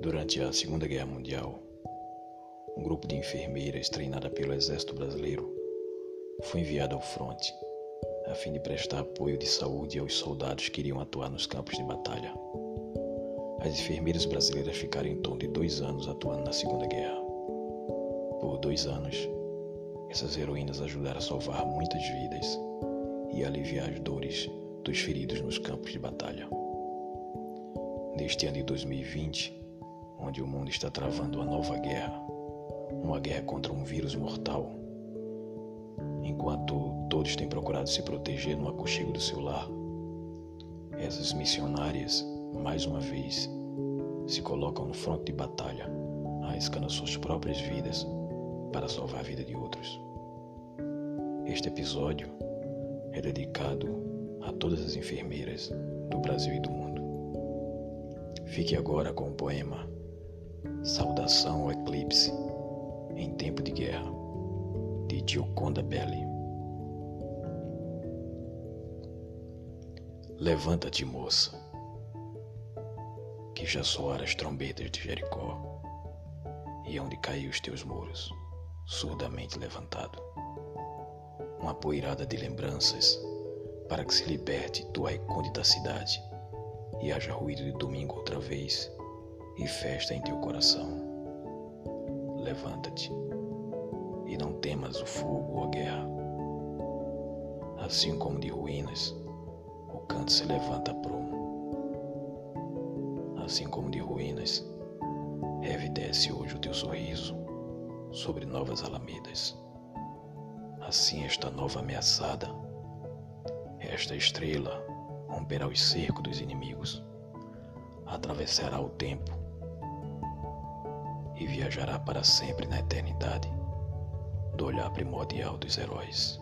Durante a Segunda Guerra Mundial, um grupo de enfermeiras treinada pelo Exército Brasileiro foi enviado ao fronte a fim de prestar apoio de saúde aos soldados que iriam atuar nos campos de batalha. As enfermeiras brasileiras ficaram em torno de dois anos atuando na Segunda Guerra. Por dois anos, essas heroínas ajudaram a salvar muitas vidas e aliviar as dores dos feridos nos campos de batalha. Neste ano de 2020, onde o mundo está travando uma nova guerra, uma guerra contra um vírus mortal, enquanto todos têm procurado se proteger no aconchego do seu lar, essas missionárias, mais uma vez, se colocam no fronte de batalha, arriscando suas próprias vidas para salvar a vida de outros. Este episódio é dedicado a todas as enfermeiras do Brasil e do mundo. Fique agora com o poema Saudação ao Eclipse em Tempo de Guerra, de Gioconda Belli. Levanta-te, moça, que já soaram as trombetas de Jericó, e onde caiu os teus muros, surdamente levantado. Uma poeirada de lembranças para que se liberte tua recôndita cidade e haja ruído de domingo outra vez e festa em teu coração. Levanta-te e não temas o fogo ou a guerra. Assim como de ruínas, o canto se levanta prumo. Assim como de ruínas, revidece hoje o teu sorriso sobre novas alamedas. Assim esta nova ameaçada esta estrela romperá os cercos dos inimigos, atravessará o tempo e viajará para sempre na eternidade do olhar primordial dos heróis.